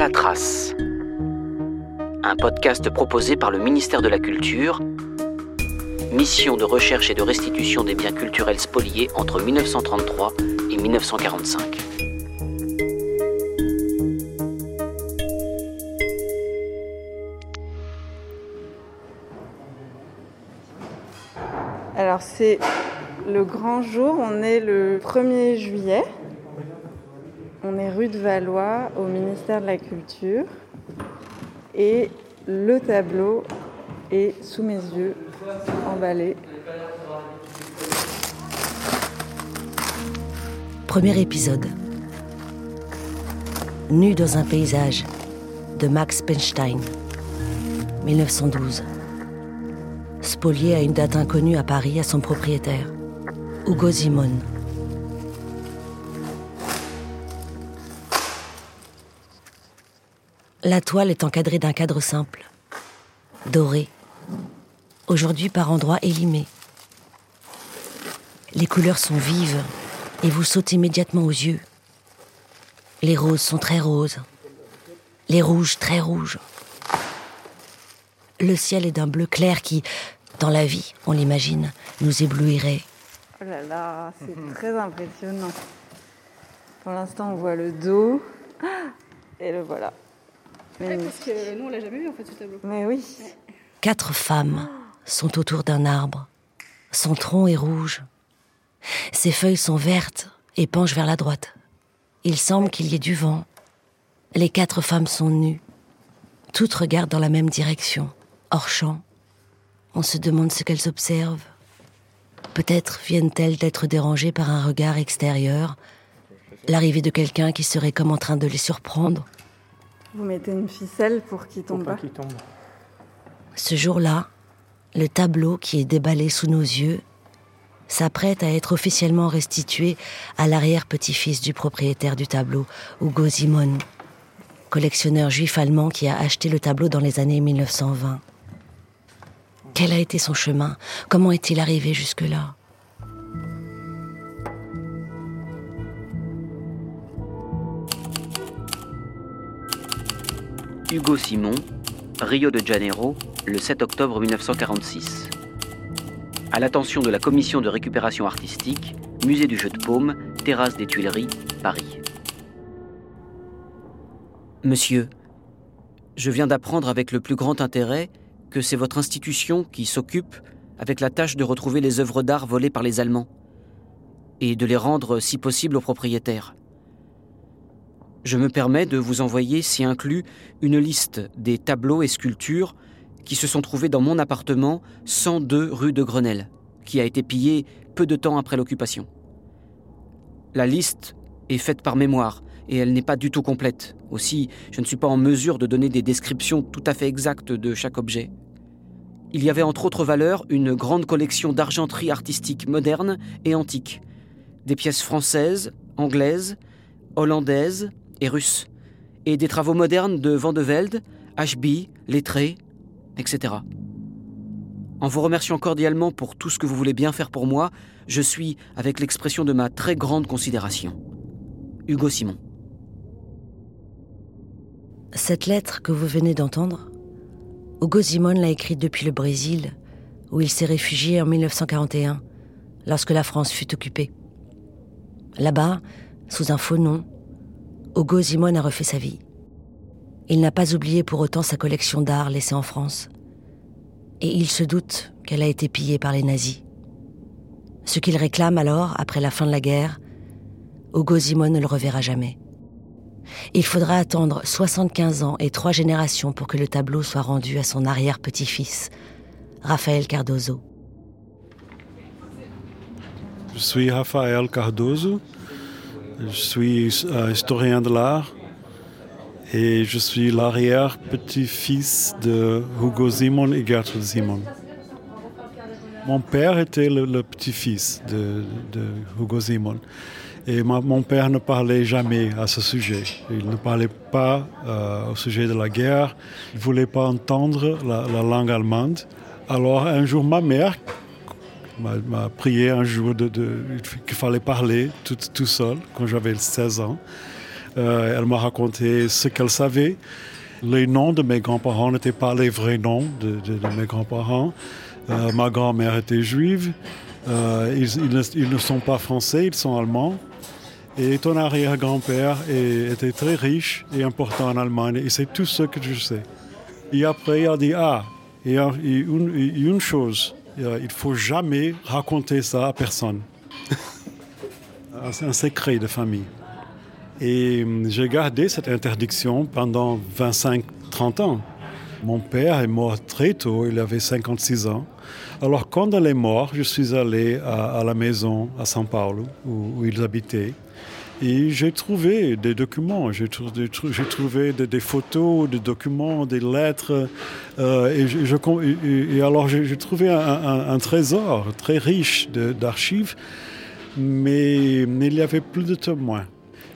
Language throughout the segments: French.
La trace. Un podcast proposé par le ministère de la Culture, mission de recherche et de restitution des biens culturels spoliés entre 1933 et 1945. Alors c'est le grand jour, on est le 1er juillet. Rue de Valois au ministère de la Culture et le tableau est sous mes yeux, emballé. Premier épisode. Nu dans un paysage de Max Penstein, 1912. Spolié à une date inconnue à Paris à son propriétaire, Hugo Simon. La toile est encadrée d'un cadre simple, doré, aujourd'hui par endroits élimés. Les couleurs sont vives et vous sautent immédiatement aux yeux. Les roses sont très roses, les rouges très rouges. Le ciel est d'un bleu clair qui, dans la vie, on l'imagine, nous éblouirait. Oh là là, c'est très impressionnant. Pour l'instant, on voit le dos et le voilà. Ouais, parce que nous, on l'a jamais vu en fait ce tableau. Mais oui. Quatre femmes sont autour d'un arbre. Son tronc est rouge. Ses feuilles sont vertes et penchent vers la droite. Il semble qu'il y ait du vent. Les quatre femmes sont nues. Toutes regardent dans la même direction, hors champ. On se demande ce qu'elles observent. Peut-être viennent-elles d'être dérangées par un regard extérieur, l'arrivée de quelqu'un qui serait comme en train de les surprendre. Vous mettez une ficelle pour qu'il tombe pas. tombe. Ce jour-là, le tableau qui est déballé sous nos yeux s'apprête à être officiellement restitué à l'arrière-petit-fils du propriétaire du tableau, Hugo Simon, collectionneur juif allemand qui a acheté le tableau dans les années 1920. Quel a été son chemin? Comment est-il arrivé jusque-là? Hugo Simon, Rio de Janeiro, le 7 octobre 1946. À l'attention de la commission de récupération artistique, Musée du Jeu de Paume, Terrasse des Tuileries, Paris. Monsieur, je viens d'apprendre avec le plus grand intérêt que c'est votre institution qui s'occupe avec la tâche de retrouver les œuvres d'art volées par les Allemands et de les rendre, si possible, aux propriétaires. Je me permets de vous envoyer, si inclus, une liste des tableaux et sculptures qui se sont trouvés dans mon appartement 102 rue de Grenelle, qui a été pillé peu de temps après l'occupation. La liste est faite par mémoire et elle n'est pas du tout complète. Aussi, je ne suis pas en mesure de donner des descriptions tout à fait exactes de chaque objet. Il y avait entre autres valeurs une grande collection d'argenterie artistique moderne et antique, des pièces françaises, anglaises, hollandaises et des travaux modernes de Van de Velde, Ashby, Lettré, etc. En vous remerciant cordialement pour tout ce que vous voulez bien faire pour moi, je suis, avec l'expression de ma très grande considération, Hugo Simon. Cette lettre que vous venez d'entendre, Hugo Simon l'a écrite depuis le Brésil, où il s'est réfugié en 1941, lorsque la France fut occupée. Là-bas, sous un faux nom, Hugo Simon a refait sa vie. Il n'a pas oublié pour autant sa collection d'art laissée en France. Et il se doute qu'elle a été pillée par les nazis. Ce qu'il réclame alors, après la fin de la guerre, Hugo Simon ne le reverra jamais. Il faudra attendre 75 ans et trois générations pour que le tableau soit rendu à son arrière-petit-fils, Raphaël Cardozo. Je suis Raphaël Cardozo. Je suis euh, historien de l'art et je suis l'arrière-petit-fils de Hugo Simon et Gertrude Simon. Mon père était le, petit-fils de, Hugo Simon. Et mon père ne parlait jamais à ce sujet. Il ne parlait pas euh, au sujet de la guerre. Il ne voulait pas entendre la langue allemande. Alors un jour, ma mère m'a prié un jour qu'il fallait parler tout, seul, quand j'avais 16 ans. Euh, elle m'a raconté ce qu'elle savait. Les noms de mes grands-parents n'étaient pas les vrais noms de, mes grands-parents. Euh, ma grand-mère était juive. Euh, ils, ne, sont pas français, ils sont allemands. Et ton arrière-grand-père était très riche et important en Allemagne. Et c'est tout ce que je sais. Et après, il a dit, ah, il y a une chose, il ne faut jamais raconter ça à personne. c'est un secret de famille. Et hum, j'ai gardé cette interdiction pendant 25-30 ans. Mon père est mort très tôt, il avait 56 ans. Alors quand elle est morte, je suis allé à, la maison à São Paulo, où, ils habitaient. Et j'ai trouvé des documents, j'ai trouvé, des, photos, des documents, des lettres. Euh, et, alors j'ai trouvé un, trésor très riche d'archives, mais, il y avait plus de témoins.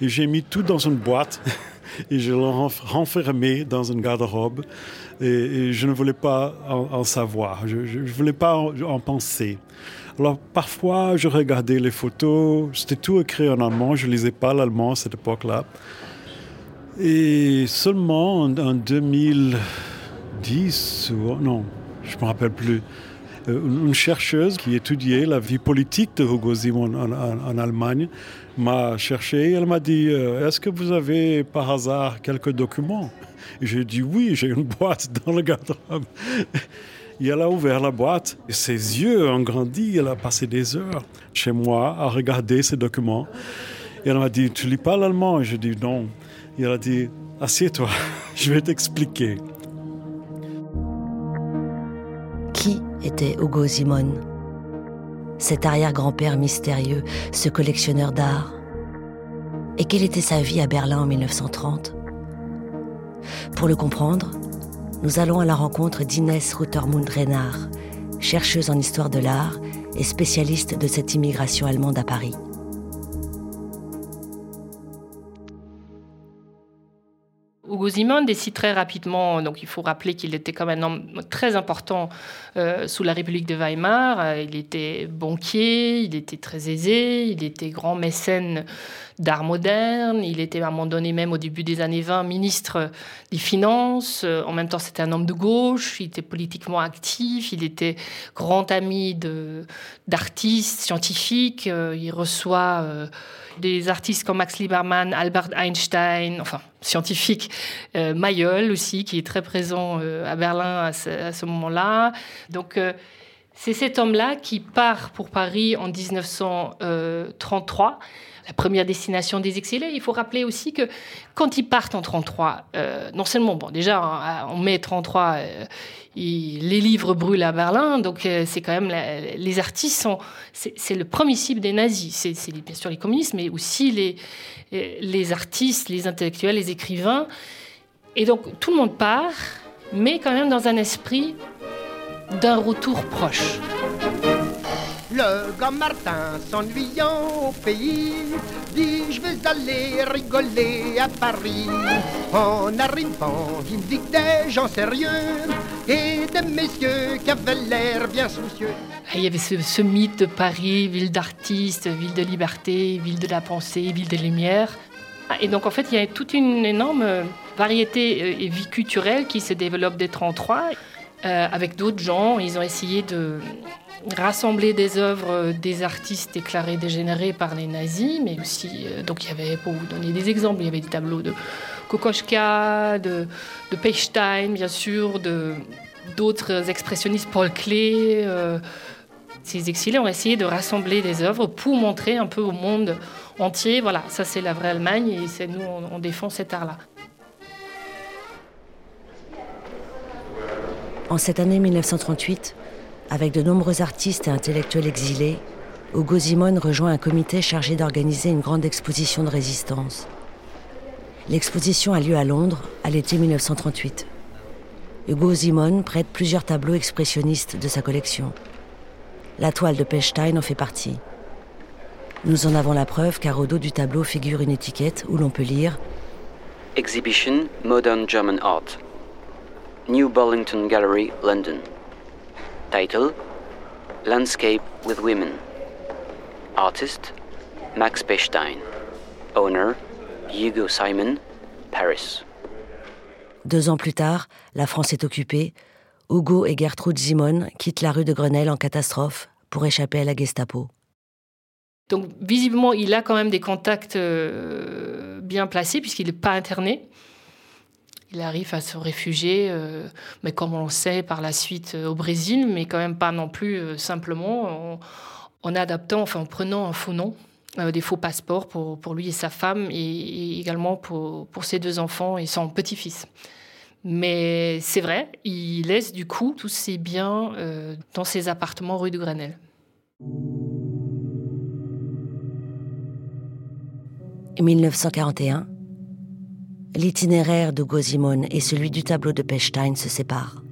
Et j'ai mis tout dans une boîte et je l'ai renfermé dans une garde-robe. Et, je ne voulais pas en, savoir, je ne voulais pas en, penser. Alors parfois, je regardais les photos, c'était tout écrit en allemand, je ne lisais pas l'allemand à cette époque-là. Et seulement en, 2010, ou, non, je ne me rappelle plus, euh, une chercheuse qui étudiait la vie politique de Hugo Simon en Allemagne m'a cherché. Elle m'a dit euh, Est-ce que vous avez par hasard quelques documents? J'ai dit Oui, j'ai une boîte dans le garde-robe. Et elle a ouvert la boîte. Et ses yeux ont grandi. Elle a passé des heures chez moi à regarder ces documents. Et elle m'a dit Tu lis pas l'allemand Et j'ai dit Non. Et elle a dit Assieds-toi, je vais t'expliquer. Qui était Hugo Simon? Cet arrière-grand-père mystérieux, ce collectionneur d'art Et quelle était sa vie à Berlin en 1930 Pour le comprendre, nous allons à la rencontre d'Inès Ruthermund-Reinhardt, chercheuse en histoire de l'art et spécialiste de cette immigration allemande à Paris. Hugo Simon décide très rapidement, donc il faut rappeler qu'il était comme un homme très important euh, sous la République de Weimar. Euh, il était banquier, il était très aisé, il était grand mécène d'art moderne, il était à un moment donné même au début des années 20 ministre des Finances. Euh, en même temps, c'était un homme de gauche, il était politiquement actif, il était grand ami d'artistes, scientifiques, il reçoit des artistes comme Max Liebermann, Albert Einstein, enfin scientifique, euh, Mayol aussi, qui est très présent euh, à Berlin à ce, moment-là. Donc euh, c'est cet homme-là qui part pour Paris en 1933 la première destination des exilés. Il faut rappeler aussi que quand ils partent en 33, euh, non seulement, bon, déjà en mai 33, euh, les livres brûlent à Berlin, donc euh, c'est quand même les artistes sont, c'est le premier cible des nazis. C'est bien sûr les communistes, mais aussi les les artistes, les intellectuels, les écrivains. Et donc tout le monde part, mais quand même dans un esprit d'un retour proche. Le grand Martin, s'ennuyant au pays, dit Je vais aller rigoler à Paris. En arrivant, il dit des gens sérieux et des messieurs qui avaient l'air bien soucieux. Ah, il y avait ce, mythe de Paris, ville d'artistes, ville de liberté, ville de la pensée, ville des lumières. Ah, et donc en fait, il y a toute une énorme variété euh, et vie culturelle qui se développe dès 33. Euh, avec d'autres gens, ils ont essayé de rassembler des œuvres des artistes déclarés dégénérés par les nazis, mais aussi, euh, donc il y avait, pour vous donner des exemples, il y avait des tableaux de Kokoschka, de, de Pechstein, bien sûr, d'autres expressionnistes, Paul Klee. Euh, ces exilés ont essayé de rassembler des œuvres pour montrer un peu au monde entier, voilà, ça c'est la vraie Allemagne et c'est nous, on défend cet art-là. En cette année 1938, avec de nombreux artistes et intellectuels exilés, Hugo Simon rejoint un comité chargé d'organiser une grande exposition de résistance. L'exposition a lieu à Londres à l'été 1938. Hugo Simon prête plusieurs tableaux expressionnistes de sa collection. La toile de Pechstein en fait partie. Nous en avons la preuve car au dos du tableau figure une étiquette où l'on peut lire Exhibition Modern German Art. New Burlington Gallery, London. Title Landscape with Women. Artist Max Pechstein. Owner Hugo Simon, Paris. Deux ans plus tard, la France est occupée. Hugo et Gertrude Simon quittent la rue de Grenelle en catastrophe pour échapper à la Gestapo. Donc visiblement, il a quand même des contacts euh, bien placés puisqu'il n'est pas interné. Il arrive à se réfugier, euh, mais comme on le sait par la suite euh, au Brésil, mais quand même pas non plus simplement en, adaptant, enfin en prenant un faux nom, des faux passeports pour, pour, lui et sa femme et, également pour, pour ses deux enfants et son petit-fils. Mais c'est vrai, il laisse du coup tous ses biens dans ses appartements rue de Grenelle. En 1941, l'itinéraire de Gozimon et celui du tableau de Pechstein se séparent.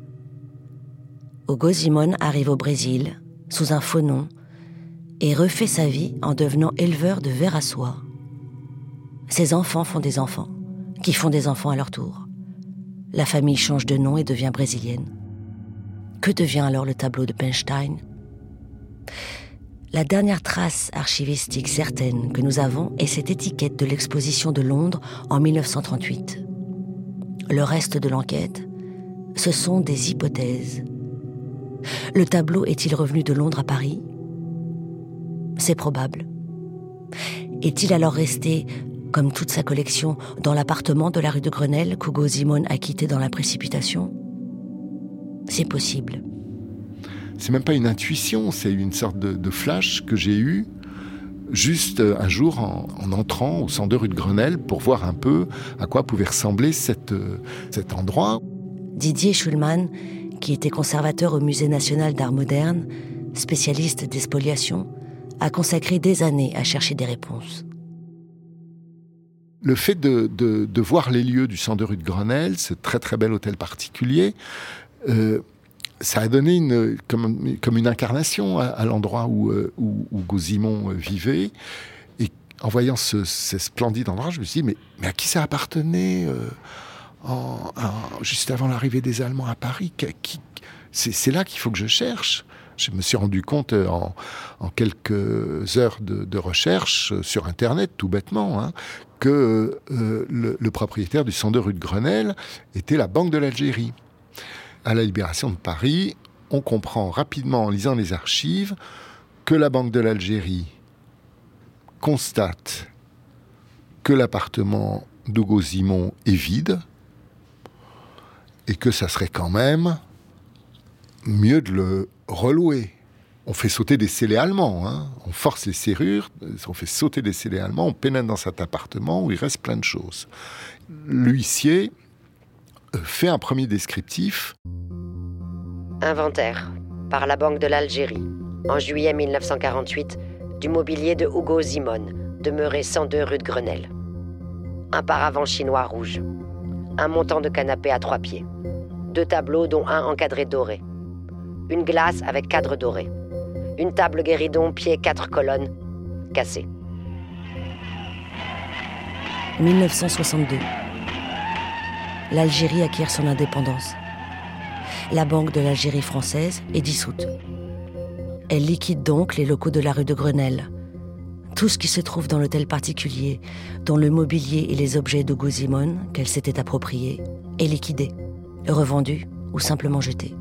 Gozimon arrive au Brésil sous un faux nom et refait sa vie en devenant éleveur de vers à soie. Ses enfants font des enfants, qui font des enfants à leur tour. La famille change de nom et devient brésilienne. Que devient alors le tableau de Pechstein? La dernière trace archivistique certaine que nous avons est cette étiquette de l'exposition de Londres en 1938. Le reste de l'enquête, ce sont des hypothèses. Le tableau est-il revenu de Londres à Paris? C'est probable. Est-il alors resté, comme toute sa collection, dans l'appartement de la rue de Grenelle qu'Hugo Simon a quitté dans la précipitation? C'est possible c'est même pas une intuition, c'est une sorte de, flash que j'ai eu juste un jour en, entrant au 102 rue de Grenelle pour voir un peu à quoi pouvait ressembler cette, cet endroit. Didier Schulman, qui était conservateur au Musée national d'art moderne, spécialiste des spoliations, a consacré des années à chercher des réponses. Le fait de, de, voir les lieux du 102 rue de Grenelle, ce très très bel hôtel particulier, euh, ça a donné comme, une incarnation à, l'endroit où, euh, où, euh, vivait. Et en voyant ce, splendide endroit, je me suis dit, mais, à qui ça appartenait euh, juste avant l'arrivée des Allemands à Paris C'est là qu'il faut que je cherche. Je me suis rendu compte en, en quelques heures de, recherche sur Internet, tout bêtement, hein, que le, le, propriétaire du 102 rue de Grenelle était la Banque de l'Algérie à la libération de Paris, on comprend rapidement en lisant les archives que la Banque de l'Algérie constate que l'appartement d'Hugo Simon est vide et que ça serait quand même mieux de le relouer. On fait sauter des scellés allemands, hein. on force les serrures, on fait sauter des scellés allemands, on pénètre dans cet appartement où il reste plein de choses. L'huissier fait un premier descriptif. Inventaire par la Banque de l'Algérie, en juillet 1948, du mobilier de Hugo Simon, demeuré 102 rue de Grenelle. Un paravent chinois rouge. Un montant de canapé à trois pieds. Deux tableaux, dont un encadré doré. Une glace avec cadre doré. Une table guéridon, pied quatre colonnes, cassée. 1962 l'Algérie acquiert son indépendance. La Banque de l'Algérie française est dissoute. Elle liquide donc les locaux de la rue de Grenelle. Tout ce qui se trouve dans l'hôtel particulier, dont le mobilier et les objets de Gouzimon qu'elle s'était appropriés, est liquidé, revendu ou simplement jeté.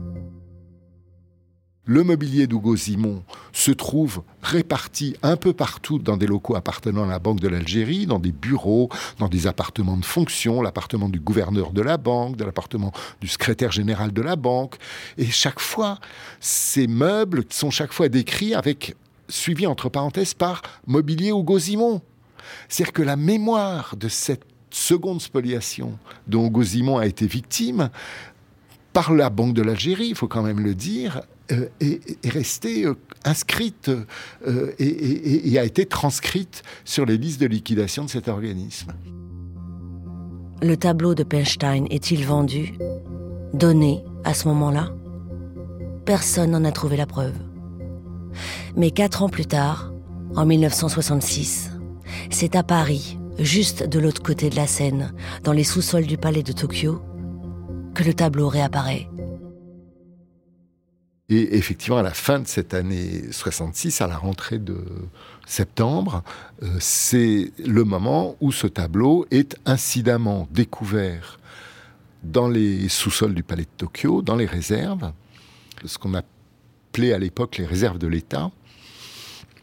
Le mobilier d'Hugo Simon se trouve réparti un peu partout dans des locaux appartenant à la Banque de l'Algérie, dans des bureaux, dans des appartements de fonction, l'appartement du gouverneur de la banque, de l'appartement du secrétaire général de la banque. Et chaque fois, ces meubles sont chaque fois décrits avec, suivi entre parenthèses par mobilier Hugo Simon. C'est-à-dire que la mémoire de cette seconde spoliation dont Hugo Simon a été victime par la Banque de l'Algérie, il faut quand même le dire, euh, est, restée euh, inscrite euh, et, a été transcrite sur les listes de liquidation de cet organisme. Le tableau de Penstein est-il vendu, donné à ce moment-là? Personne n'en a trouvé la preuve. Mais quatre ans plus tard, en 1966, c'est à Paris, juste de l'autre côté de la Seine, dans les sous-sols du palais de Tokyo, que le tableau réapparaît. Et effectivement, à la fin de cette année 66, à la rentrée de septembre, euh, c'est le moment où ce tableau est incidemment découvert dans les sous-sols du palais de Tokyo, dans les réserves, ce qu'on appelait à l'époque les réserves de l'État.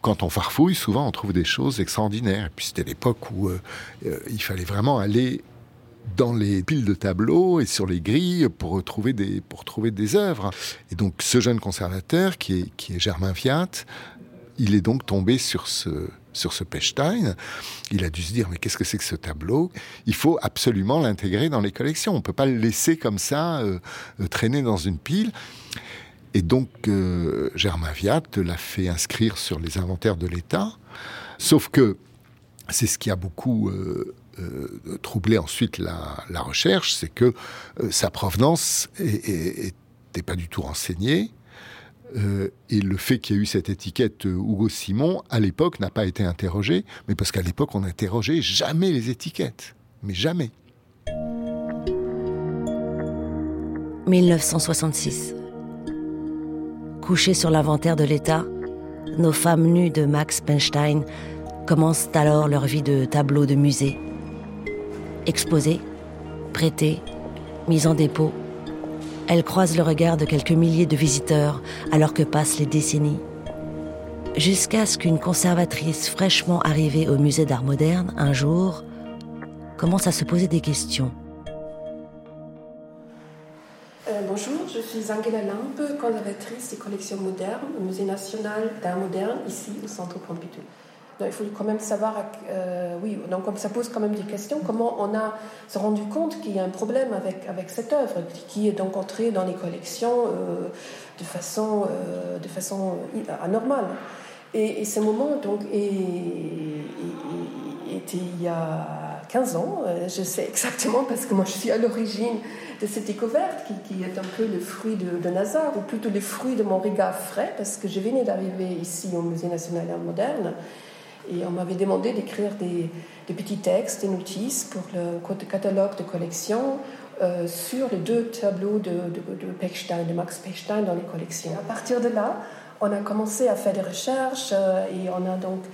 Quand on farfouille, souvent on trouve des choses extraordinaires. Et puis c'était l'époque où euh, euh, il fallait vraiment aller dans les piles de tableaux et sur les grilles pour retrouver des, pour trouver des œuvres. Et donc ce jeune conservateur, qui est, qui est Germain Fiat, il est donc tombé sur ce, sur ce Pechstein. Il a dû se dire, mais qu'est-ce que c'est que ce tableau? Il faut absolument l'intégrer dans les collections. On ne peut pas le laisser comme ça, euh, euh, traîner dans une pile. Et donc, euh, Germain Viat l'a fait inscrire sur les inventaires de l'État. Sauf que c'est ce qui a beaucoup troublé ensuite la, recherche, c'est que sa provenance n'était pas du tout renseignée. Euh, et le fait qu'il y ait eu cette étiquette euh, Hugo Simon, à l'époque, n'a pas été interrogé, mais parce qu'à l'époque, on n'interrogeait jamais les étiquettes. Mais jamais. 1966. Couchés sur l'inventaire de l'État, nos femmes nues de Max Penstein commencent alors leur vie de tableau de musée. Exposées, prêtées, mises en dépôt, elle croise le regard de quelques milliers de visiteurs alors que passent les décennies. Jusqu'à ce qu'une conservatrice fraîchement arrivée au musée d'art moderne, un jour, commence à se poser des questions. Euh, bonjour, je suis Angela Lampe, conservatrice des collections modernes au Musée national d'art moderne, ici au Centre Pompidou il faut quand même savoir, euh, oui, donc ça pose quand même des questions. Comment on a se rendu compte qu'il y a un problème avec, avec cette œuvre qui est donc entrée dans les collections euh, de façon, euh, de façon anormale. Et, ce moment donc était il y a 15 ans, je sais exactement parce que moi je suis à l'origine de cette découverte qui, est un peu le fruit de, de, Nazar, ou plutôt le fruit de mon regard frais, parce que je venais d'arriver ici au Musée national d'art moderne. Et on m'avait demandé d'écrire des, petits textes, des notices pour le catalogue de collection euh, sur les deux tableaux de, Pechstein, de Max Pechstein dans les collections. À partir de là, on a commencé à faire des recherches euh, et on a donc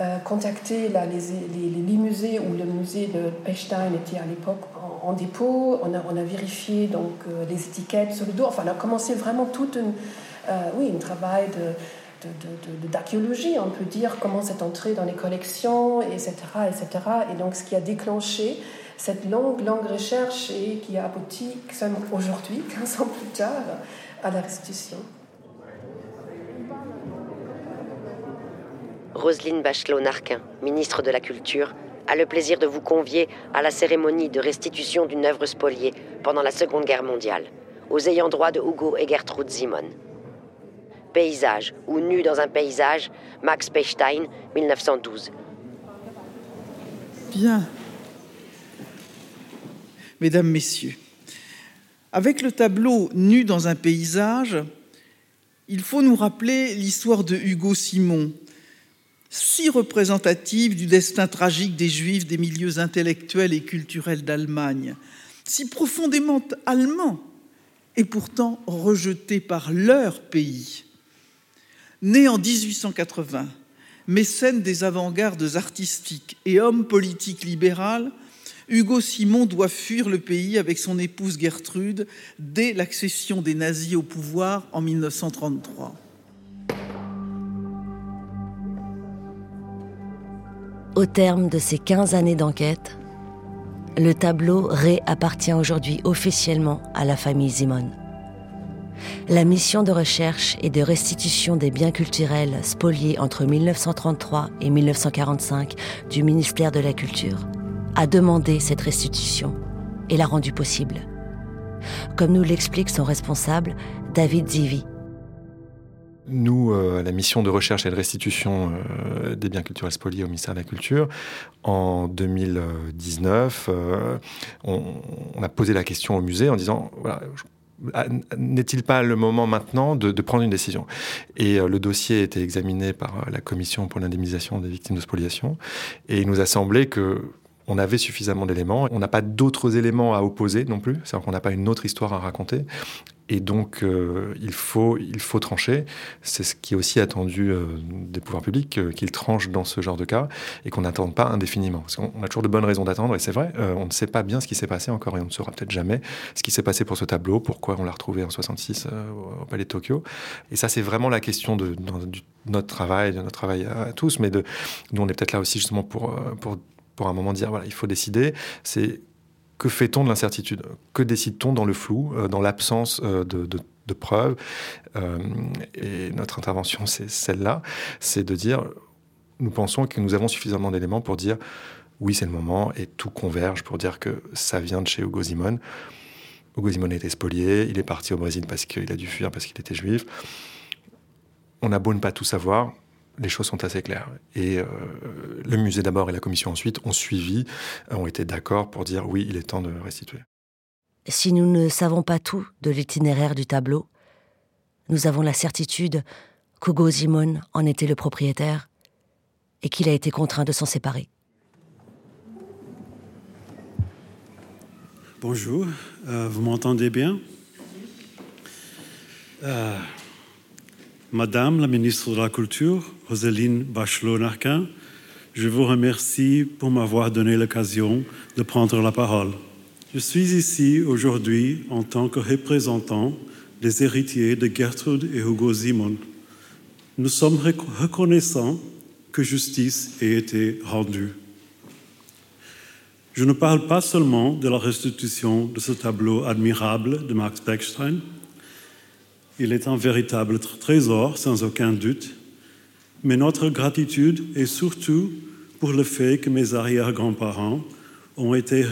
euh, contacté les, les, musées où le musée de Pechstein était à l'époque en, dépôt. On a, on a vérifié donc les étiquettes sur le dos. Enfin, on a commencé vraiment tout un, oui, un travail de d'archéologie, on peut dire comment c'est entré dans les collections, etc., etc. Et donc ce qui a déclenché cette longue, longue recherche et qui a abouti aujourd'hui, 15 ans plus tard, à la restitution. Roselyne Bachelot-Narquin, ministre de la Culture, a le plaisir de vous convier à la cérémonie de restitution d'une œuvre spoliée pendant la Seconde Guerre mondiale, aux ayants droit de Hugo et Gertrude Simon. Paysage ou Nu dans un paysage, Max Pechstein, 1912. Bien. Mesdames, Messieurs, avec le tableau Nu dans un paysage, il faut nous rappeler l'histoire de Hugo Simon, si représentative du destin tragique des Juifs des milieux intellectuels et culturels d'Allemagne, si profondément allemand et pourtant rejeté par leur pays. Né en 1880, mécène des avant-gardes artistiques et homme politique libéral, Hugo Simon doit fuir le pays avec son épouse Gertrude dès l'accession des nazis au pouvoir en 1933. Au terme de ces 15 années d'enquête, le tableau réappartient aujourd'hui officiellement à la famille Simon la mission de recherche et de restitution des biens culturels spoliés entre 1933 et 1945 du ministère de la Culture a demandé cette restitution et l'a rendue possible. Comme nous l'explique son responsable, David Zivi. Nous, euh, la mission de recherche et de restitution euh, des biens culturels spoliés au ministère de la Culture, en 2019, euh, on, a posé la question au musée en disant voilà, n'est-il pas le moment maintenant de, prendre une décision? Et euh, le dossier a été examiné par euh, la commission pour l'indemnisation des victimes de spoliation, et il nous a semblé que on avait suffisamment d'éléments. On n'a pas d'autres éléments à opposer non plus, c'est-à-dire qu'on n'a pas une autre histoire à raconter. Et donc, euh, il, faut, il faut trancher. C'est ce qui est aussi attendu euh, des pouvoirs publics, euh, qu'ils tranchent dans ce genre de cas et qu'on n'attende pas indéfiniment. Parce qu'on a toujours de bonnes raisons d'attendre, et c'est vrai, on ne sait pas bien ce qui s'est passé encore, et on ne saura peut-être jamais ce qui s'est passé pour ce tableau, pourquoi on l'a retrouvé en 66 au Palais de Tokyo. Et ça, c'est vraiment la question de, notre travail, de notre travail à, tous, mais nous, on est peut-être là aussi justement pour, pour, pour un moment dire, voilà, il faut décider. C'est que fait-on de l'incertitude? Que décide-t-on dans le flou, euh, dans l'absence euh, de, preuves? Euh, Et notre intervention, c'est celle-là, c'est de dire, nous pensons que nous avons suffisamment d'éléments pour dire, oui, c'est le moment, et tout converge pour dire que ça vient de chez Hugo Simon. Hugo Simon était spolié, il est parti au Brésil parce qu'il a dû fuir, parce qu'il était juif. On a beau ne pas tout savoir, les choses sont assez claires. Et euh, le musée d'abord et la commission ensuite ont suivi, ont été d'accord pour dire oui, il est temps de restituer. Si nous ne savons pas tout de l'itinéraire du tableau, nous avons la certitude qu'Hugo Simon en était le propriétaire et qu'il a été contraint de s'en séparer. Bonjour, euh, vous m'entendez bien? Euh, Madame la ministre de la Culture, Roseline Bachelot-Narquin, je vous remercie pour m'avoir donné l'occasion de prendre la parole. Je suis ici aujourd'hui en tant que représentant des héritiers de Gertrude et Hugo Simon. Nous sommes reconnaissants que justice ait été rendue. Je ne parle pas seulement de la restitution de ce tableau admirable de Max Beckstein, il est un véritable trésor, sans aucun doute, mais notre gratitude est surtout pour le fait que mes arrière-grands-parents ont été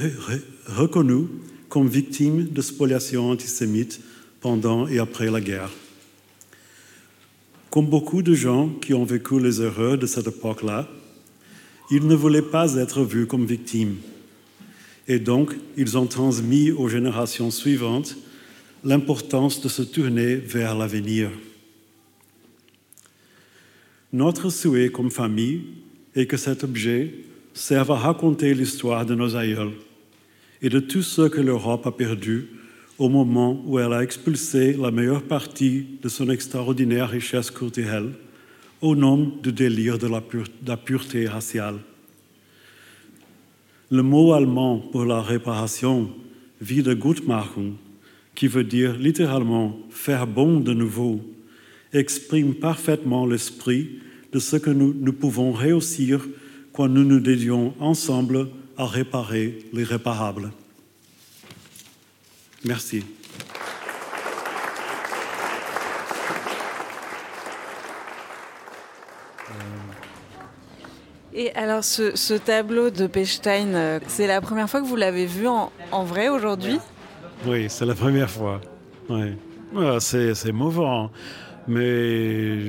reconnus comme victimes de spoliation antisémite pendant et après la guerre. Comme beaucoup de gens qui ont vécu les erreurs de cette époque-là, ils ne voulaient pas être vus comme victimes. Et donc, ils ont transmis aux générations suivantes l'importance de se tourner vers l'avenir. Notre souhait comme famille est que cet objet serve à raconter l'histoire de nos aïeuls et de tout ce que l'Europe a perdu au moment où elle a expulsé la meilleure partie de son extraordinaire richesse culturelle au nom du délire de la, pureté raciale. Le mot allemand pour la réparation, Wiedergutmachung, qui veut dire littéralement faire bon de nouveau, exprime parfaitement l'esprit de ce que nous, nous pouvons réussir quand nous nous dédions ensemble à réparer l'irréparable. Merci. Et alors, ce, tableau de Pechstein, euh, c'est la première fois que vous l'avez vu en, en vrai aujourd'hui? Oui, c'est la première fois. Oui. c'est émouvant. Mais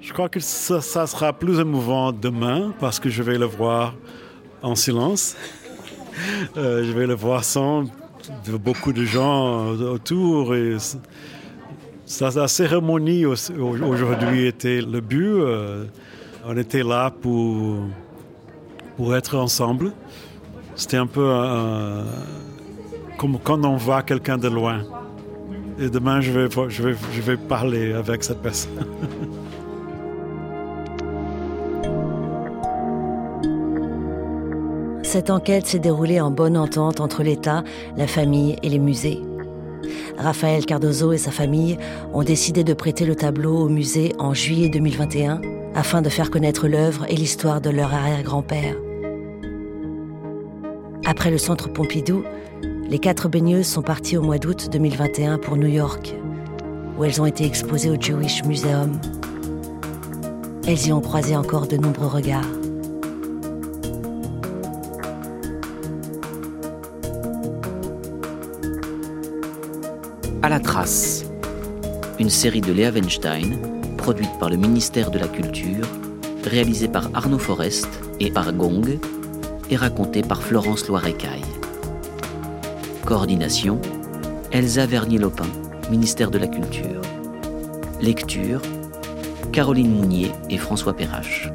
je, crois que ça, sera plus émouvant demain parce que je vais le voir en silence. Euh, je vais le voir sans beaucoup de gens autour. Et la cérémonie aujourd'hui était le but. Euh, on était là pour, pour être ensemble. C'était un peu un comme quand on voit quelqu'un de loin. Et demain, je vais, parler avec cette personne. Cette enquête s'est déroulée en bonne entente entre l'État, la famille et les musées. Raphaël Cardozo et sa famille ont décidé de prêter le tableau au musée en juillet 2021 afin de faire connaître l'œuvre et l'histoire de leur arrière-grand-père. Après le centre Pompidou, les quatre baigneuses sont parties au mois d'août 2021 pour New York, où elles ont été exposées au Jewish Museum. Elles y ont croisé encore de nombreux regards. À la trace, une série de Léa Weinstein, produite par le ministère de la Culture, réalisée par Arnaud Forest et par Gong, et racontée par Florence Loirecaille. Coordination Elsa Vernier-Lopin, ministère de la Culture. Lecture Caroline Mounier et François Perrache.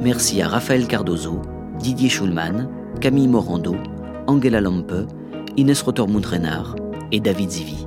Merci à Raphaël Cardozo, Didier Schulman, Camille Morando, Angela Lampe, Inès Rotermund-Renard et David Zivi.